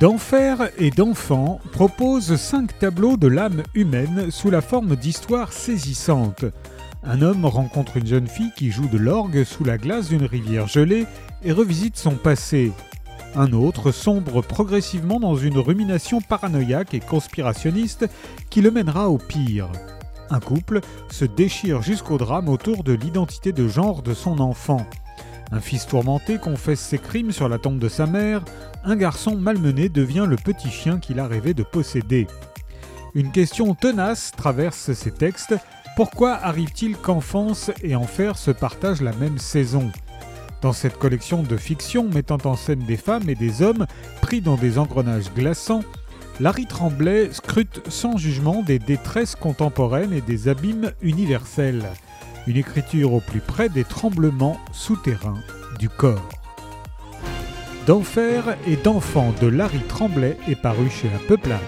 D'enfer et d'enfant propose cinq tableaux de l'âme humaine sous la forme d'histoires saisissantes. Un homme rencontre une jeune fille qui joue de l'orgue sous la glace d'une rivière gelée et revisite son passé. Un autre sombre progressivement dans une rumination paranoïaque et conspirationniste qui le mènera au pire. Un couple se déchire jusqu'au drame autour de l'identité de genre de son enfant. Un fils tourmenté confesse ses crimes sur la tombe de sa mère, un garçon malmené devient le petit chien qu'il a rêvé de posséder. Une question tenace traverse ces textes. Pourquoi arrive-t-il qu'enfance et enfer se partagent la même saison? Dans cette collection de fiction mettant en scène des femmes et des hommes pris dans des engrenages glaçants, Larry Tremblay scrute sans jugement des détresses contemporaines et des abîmes universels. Une écriture au plus près des tremblements souterrains du corps. D'enfer et d'enfant de Larry Tremblay est paru chez la Peuplade.